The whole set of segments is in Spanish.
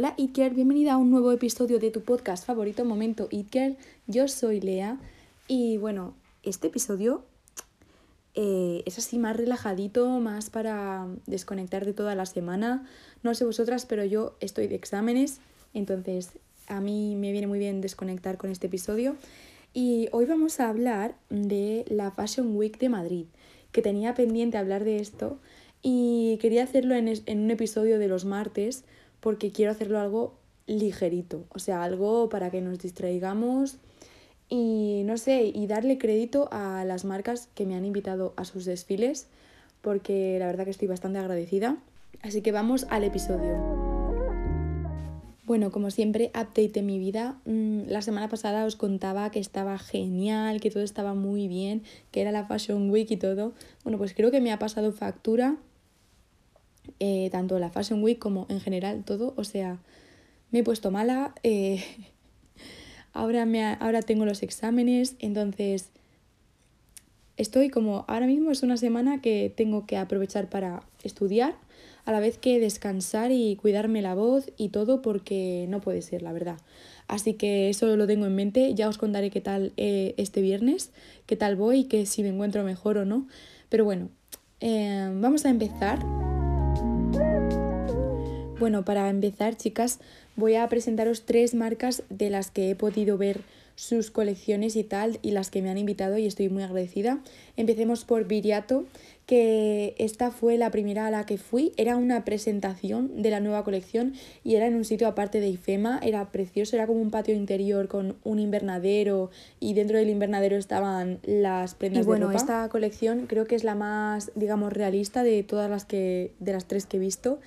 Hola It bienvenida a un nuevo episodio de tu podcast favorito Momento It Yo soy Lea y bueno, este episodio eh, es así más relajadito, más para desconectar de toda la semana. No sé vosotras, pero yo estoy de exámenes, entonces a mí me viene muy bien desconectar con este episodio. Y hoy vamos a hablar de la Fashion Week de Madrid, que tenía pendiente hablar de esto y quería hacerlo en, en un episodio de los martes porque quiero hacerlo algo ligerito, o sea, algo para que nos distraigamos y no sé, y darle crédito a las marcas que me han invitado a sus desfiles, porque la verdad que estoy bastante agradecida. Así que vamos al episodio. Bueno, como siempre, update de mi vida. Mm, la semana pasada os contaba que estaba genial, que todo estaba muy bien, que era la Fashion Week y todo. Bueno, pues creo que me ha pasado factura eh, tanto la Fashion Week como en general todo. O sea, me he puesto mala, eh, ahora, me ahora tengo los exámenes, entonces estoy como, ahora mismo es una semana que tengo que aprovechar para estudiar, a la vez que descansar y cuidarme la voz y todo porque no puede ser, la verdad. Así que eso lo tengo en mente, ya os contaré qué tal eh, este viernes, qué tal voy, que si me encuentro mejor o no. Pero bueno, vamos a empezar. Bueno, para empezar, chicas, voy a presentaros tres marcas de las que he podido ver sus colecciones y tal, y las que me han invitado y estoy muy agradecida. Empecemos por Viriato, que esta fue la primera a la que fui. Era una presentación de la nueva colección y era en un sitio aparte de IFEMA. Era precioso, era como un patio interior con un invernadero y dentro del invernadero estaban las prendas y bueno, esta colección creo que es la más, digamos, realista de todas las que de las tres que he visto.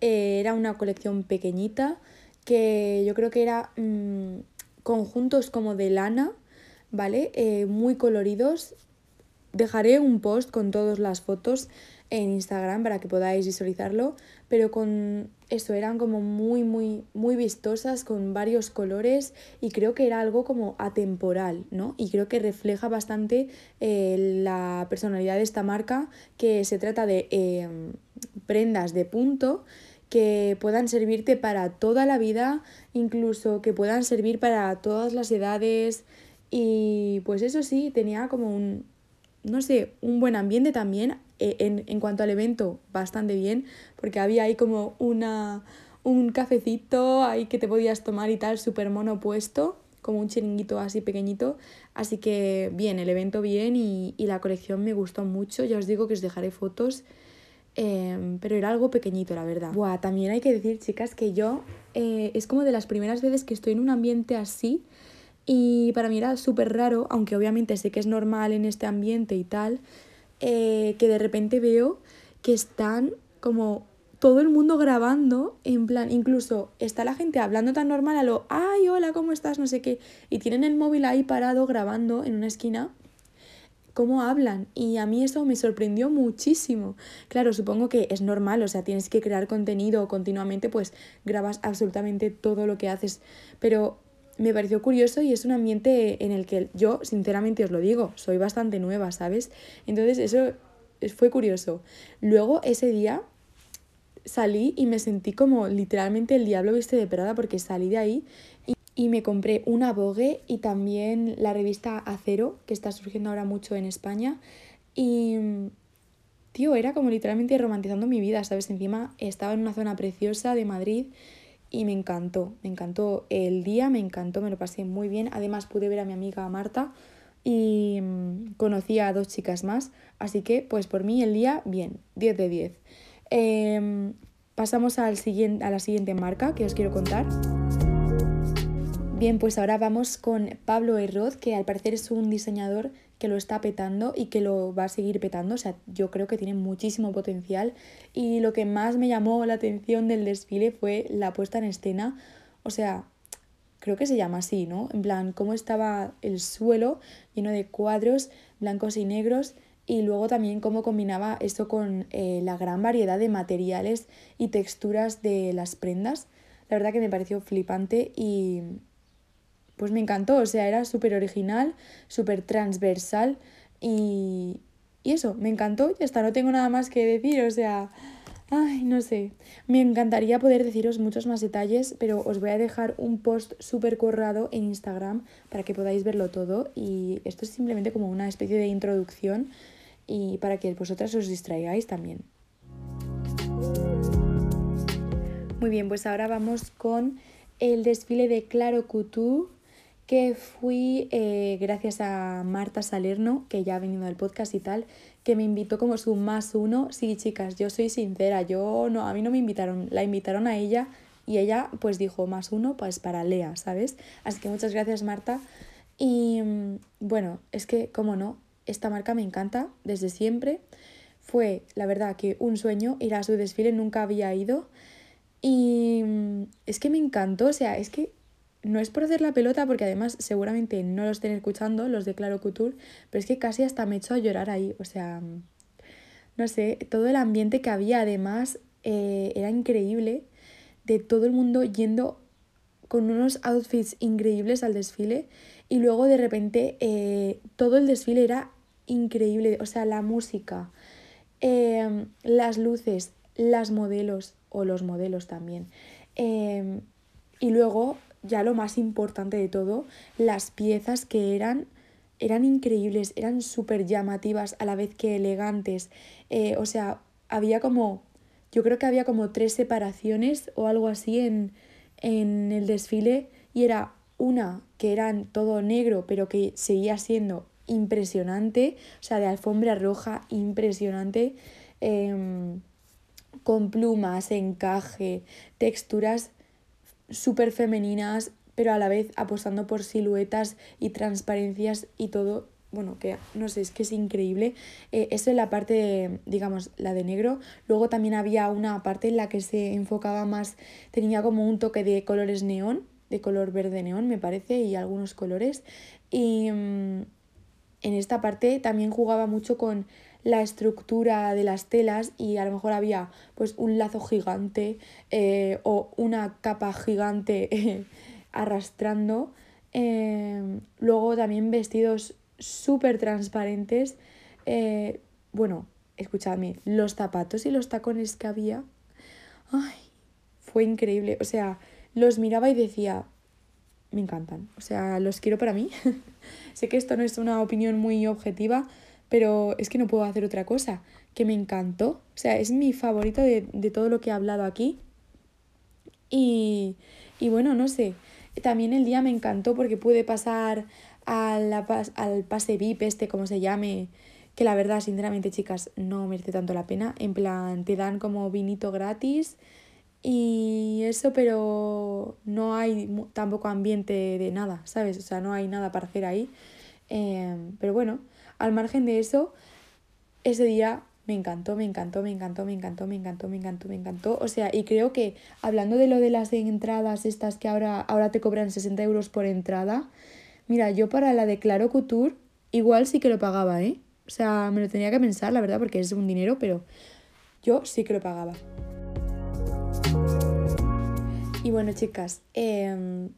Eh, era una colección pequeñita que yo creo que era mm, conjuntos como de lana, ¿vale? Eh, muy coloridos. Dejaré un post con todas las fotos en Instagram para que podáis visualizarlo, pero con eso eran como muy muy muy vistosas con varios colores y creo que era algo como atemporal, ¿no? Y creo que refleja bastante eh, la personalidad de esta marca que se trata de prendas de punto que puedan servirte para toda la vida, incluso que puedan servir para todas las edades. Y pues eso sí, tenía como un, no sé, un buen ambiente también. E, en, en cuanto al evento, bastante bien, porque había ahí como una, un cafecito ahí que te podías tomar y tal, súper mono puesto, como un chiringuito así pequeñito. Así que bien, el evento bien y, y la colección me gustó mucho. Ya os digo que os dejaré fotos Em, pero era algo pequeñito, la verdad. Buah, también hay que decir, chicas, que yo eh, es como de las primeras veces que estoy en un ambiente así y para mí era súper raro, aunque obviamente sé que es normal en este ambiente y tal, eh, que de repente veo que están como todo el mundo grabando, en plan, incluso está la gente hablando tan normal a lo, ay, hola, ¿cómo estás? No sé qué, y tienen el móvil ahí parado grabando en una esquina cómo hablan y a mí eso me sorprendió muchísimo. Claro, supongo que es normal, o sea, tienes que crear contenido continuamente, pues grabas absolutamente todo lo que haces, pero me pareció curioso y es un ambiente en el que yo, sinceramente os lo digo, soy bastante nueva, ¿sabes? Entonces eso fue curioso. Luego ese día salí y me sentí como literalmente el diablo viste de Prada porque salí de ahí y me compré una Vogue y también la revista Acero, que está surgiendo ahora mucho en España. Y, tío, era como literalmente romantizando mi vida, ¿sabes? Encima estaba en una zona preciosa de Madrid y me encantó, me encantó el día, me encantó, me lo pasé muy bien. Además pude ver a mi amiga Marta y mm, conocí a dos chicas más, así que pues por mí el día, bien, 10 de 10. Em, pasamos al siguiente, a la siguiente marca que os quiero contar. Bien, pues ahora vamos con Pablo Herroz, que al parecer es un diseñador que lo está petando y que lo va a seguir petando. O sea, yo creo que tiene muchísimo potencial. Y lo que más me llamó la atención del desfile fue la puesta en escena. O sea, creo que se llama así, ¿no? En plan, cómo estaba el suelo lleno de cuadros blancos y negros. Y luego también cómo combinaba esto con eh, la gran variedad de materiales y texturas de las prendas. La verdad que me pareció flipante y, pues me encantó, o sea, era súper original, súper transversal y, y eso, me encantó y hasta no tengo nada más que decir, o sea, Ay, no sé. Me encantaría poder deciros muchos más detalles, pero os voy a dejar un post súper corrado en Instagram para que podáis verlo todo. Y esto es simplemente como una especie de introducción y para que vosotras os distraigáis también. Muy bien, pues ahora vamos con el desfile de Claro Couture que fui eh, gracias a Marta Salerno, que ya ha venido al podcast y tal, que me invitó como su más uno. Sí, chicas, yo soy sincera, yo no, a mí no me invitaron, la invitaron a ella y ella pues dijo más uno pues para Lea, ¿sabes? Así que muchas gracias Marta. Y mm, bueno, es que, como no, esta marca me encanta desde siempre. Fue, la verdad, que un sueño ir a su desfile, nunca había ido. Y mm, es que me encantó, o sea, es que no es por hacer la pelota, porque además seguramente no lo estén escuchando los de Claro Couture, pero es que casi hasta me hecho a llorar ahí. O sea, no sé, todo el ambiente que había además eh, era increíble, de todo el mundo yendo con unos outfits increíbles al desfile y luego de repente eh, todo el desfile era increíble, o sea, la música, em, las luces, las modelos o los modelos también. Em, y luego ya lo más importante de todo, las piezas que eran eran increíbles, eran súper llamativas a la vez que elegantes. Eh, o sea, había como, yo creo que había como tres separaciones o algo así en, en el desfile y era una que eran todo negro pero que seguía siendo impresionante, o sea, de alfombra roja impresionante, em, con plumas, encaje, texturas súper femeninas, pero a la vez apostando por siluetas y transparencias y todo. Bueno, que no sé, es que es increíble. Eh, eso es la parte, digamos, la de negro. Luego también había una parte en la que se enfocaba más, tenía como un toque de colores neón, de color verde neón, me parece, y algunos colores. Y mm, en esta parte también jugaba mucho con la estructura de las telas y a lo mejor había pues un lazo gigante eh, o una capa gigante arrastrando. Em, luego también vestidos súper transparentes. Eh, bueno, escuchadme, los zapatos y los tacones que había. Ay, fue increíble. O sea, los miraba y decía, me encantan. O sea, los quiero para mí. sé que esto no es una opinión muy objetiva, pero es que no puedo hacer otra cosa, que me encantó. O sea, es mi favorito de, todo lo que he hablado aquí. Y, y, bueno, no sé, también el día me encantó porque pude pasar al pase VIP, este, como se llame, que la verdad, sinceramente, chicas, no merece tanto la pena. En plan, te dan como vinito gratis y eso, pero no hay tampoco ambiente de nada, ¿sabes? O sea, no hay nada para hacer ahí. Em, pero bueno, al margen de eso, ese día me encantó, me encantó, me encantó, me encantó, me encantó, me encantó, me encantó. O sea, y creo que hablando de lo de las entradas estas que ahora, ahora te cobran 60 euros por entrada, mira, yo para la de Claro Couture igual sí que lo pagaba, ¿eh? O sea, me lo tenía que pensar, la verdad, porque es un dinero, pero yo sí que lo pagaba. Y bueno, chicas, em,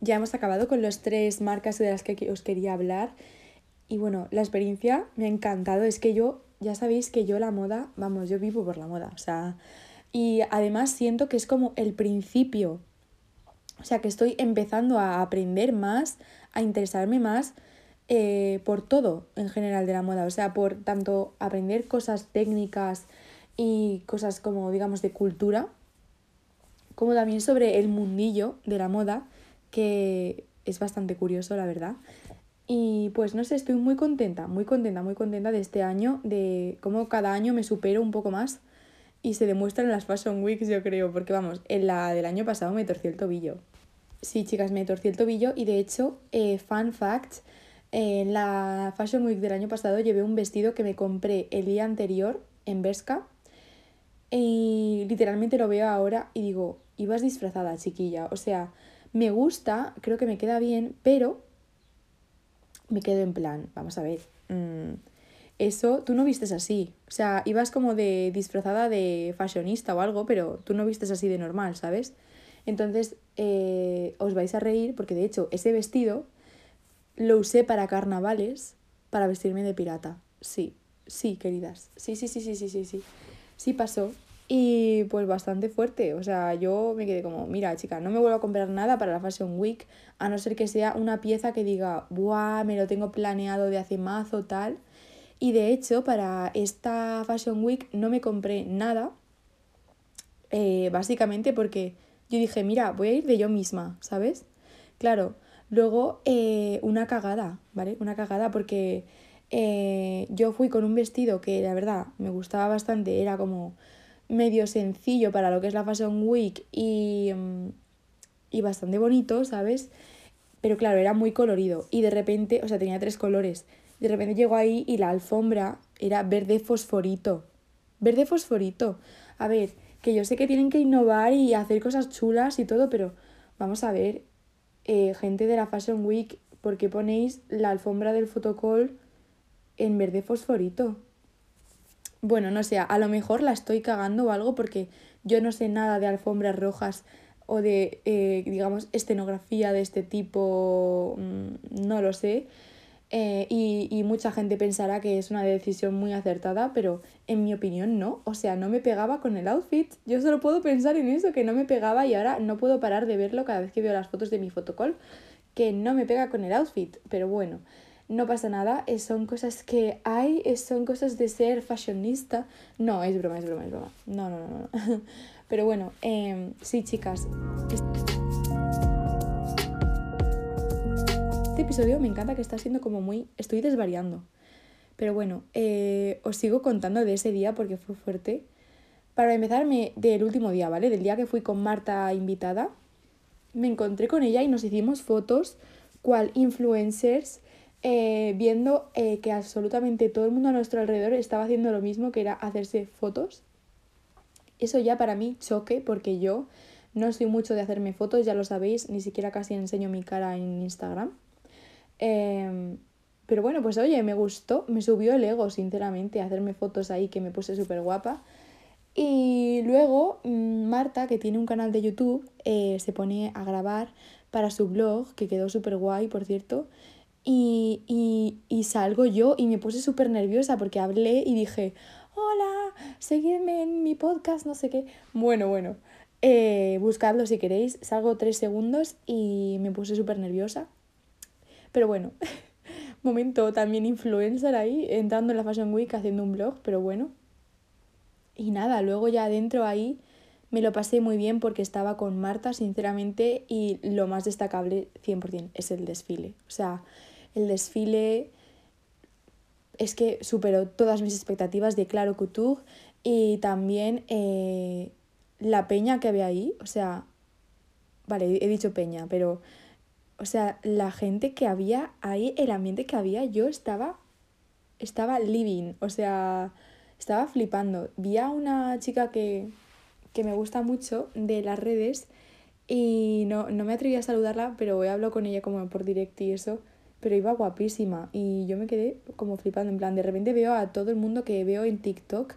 ya hemos acabado con las tres marcas de las que os quería hablar. Y bueno, la experiencia me ha encantado. Es que yo, ya sabéis que yo la moda, vamos, yo vivo por la moda. O sea, y además siento que es como el principio. O sea, que estoy empezando a aprender más, a interesarme más eh, por todo en general de la moda. O sea, por tanto aprender cosas técnicas y cosas como, digamos, de cultura, como también sobre el mundillo de la moda, que es bastante curioso, la verdad. Y pues no sé, estoy muy contenta, muy contenta, muy contenta de este año, de cómo cada año me supero un poco más y se demuestra en las Fashion Weeks, yo creo, porque vamos, en la del año pasado me torcí el tobillo. Sí, chicas, me torcí el tobillo y de hecho, eh, fun fact, en la Fashion Week del año pasado llevé un vestido que me compré el día anterior en Berska y literalmente lo veo ahora y digo, ibas disfrazada, chiquilla. O sea, me gusta, creo que me queda bien, pero me quedo en plan, vamos a ver, mm, eso tú no vistes así. O sea, ibas como de disfrazada de fashionista o algo, pero tú no vistes así de normal, ¿sabes? Entonces eh, os vais a reír porque de hecho ese vestido lo usé para carnavales, para vestirme de pirata. Sí, sí, queridas. Sí, sí, sí, sí, sí, sí, sí. Sí pasó. Y pues bastante fuerte. O sea, yo me quedé como, mira chica, no me vuelvo a comprar nada para la Fashion Week, a no ser que sea una pieza que diga, ¡buah! Me lo tengo planeado de hace mazo, tal. Y de hecho, para esta Fashion Week no me compré nada, eh, básicamente porque yo dije, mira, voy a ir de yo misma, ¿sabes? Claro, luego eh, una cagada, ¿vale? Una cagada porque eh, yo fui con un vestido que la verdad me gustaba bastante, era como medio sencillo para lo que es la Fashion Week y, mm, y bastante bonito, ¿sabes? Pero claro, era muy colorido y de repente, o sea, tenía tres colores. De repente llegó ahí y la alfombra era verde fosforito. Verde fosforito. A ver, que yo sé que tienen que innovar y hacer cosas chulas y todo, pero vamos a ver, eh, gente de la Fashion Week, ¿por qué ponéis la alfombra del fotocall en verde fosforito? Bueno, no sé, a lo mejor la estoy cagando o algo porque yo no sé nada de alfombras rojas o de, eh, digamos, escenografía de este tipo, mm, no lo sé. Eh, y, y, mucha gente pensará que es una decisión muy acertada, pero en mi opinión no. O sea, no me pegaba con el outfit. Yo solo puedo pensar en eso, que no me pegaba y ahora no puedo parar de verlo cada vez que veo las fotos de mi fotocall, que no me pega con el outfit. Pero bueno, no pasa nada, eh, son cosas que hay, eh, son cosas de ser fashionista. No, es broma, es broma, es broma. No, no, no, no. Pero bueno, eh, sí, chicas. Este episodio me encanta que está siendo como muy... Estoy desvariando. Pero bueno, eh, os sigo contando de ese día porque fue fuerte. Para empezarme del último día, ¿vale? Del día que fui con Marta invitada, me encontré con ella y nos hicimos fotos cual influencers, eh, viendo eh, que absolutamente todo el mundo a nuestro alrededor estaba haciendo lo mismo, que era hacerse fotos. Eso ya para mí choque porque yo no soy mucho de hacerme fotos, ya lo sabéis, ni siquiera casi enseño mi cara en Instagram. Em, pero bueno, pues oye, me gustó, me subió el ego, sinceramente, hacerme fotos ahí que me puse súper guapa. Y luego mm, Marta, que tiene un canal de YouTube, eh, se pone a grabar para su blog, que quedó súper guay, por cierto. Y, y, y, salgo yo y me puse súper nerviosa porque hablé y dije, hola, seguidme en mi podcast, no sé qué. Bueno, bueno, eh, buscadlo si queréis. Salgo tres segundos y me puse súper nerviosa. Pero bueno, momento también influencer ahí, entrando en la Fashion Week haciendo un blog, pero bueno. Y nada, luego ya adentro ahí me lo pasé muy bien porque estaba con Marta, sinceramente, y lo más destacable 100% es el desfile. O sea, el desfile es que superó todas mis expectativas de Claro Couture y también eh, la peña que había ahí, o sea, vale, he dicho peña, pero o sea, la gente que había ahí, el ambiente que había, yo estaba, estaba living, o sea, estaba flipando. Vi a una chica que, que me gusta mucho de las redes y no, no me atreví a saludarla, pero he hablado con ella como por directo y eso, pero iba guapísima y yo me quedé como flipando, en plan, de repente veo a todo el mundo que veo en TikTok,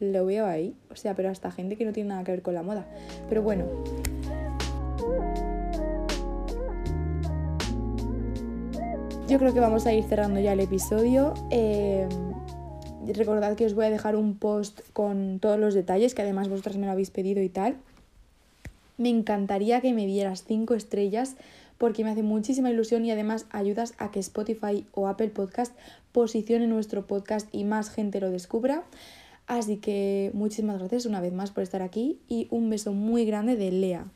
lo veo ahí, o sea, pero hasta gente que no tiene nada que ver con la moda. Pero bueno, yo creo que vamos a ir cerrando ya el episodio. Eh, recordad que os voy a dejar un post con todos los detalles, que además vosotras me lo habéis pedido y tal. Me encantaría que me dieras 5 estrellas porque me hace muchísima ilusión y además ayudas a que Spotify o Apple Podcast posicione nuestro podcast y más gente lo descubra. Así que muchísimas gracias una vez más por estar aquí y un beso muy grande de Lea.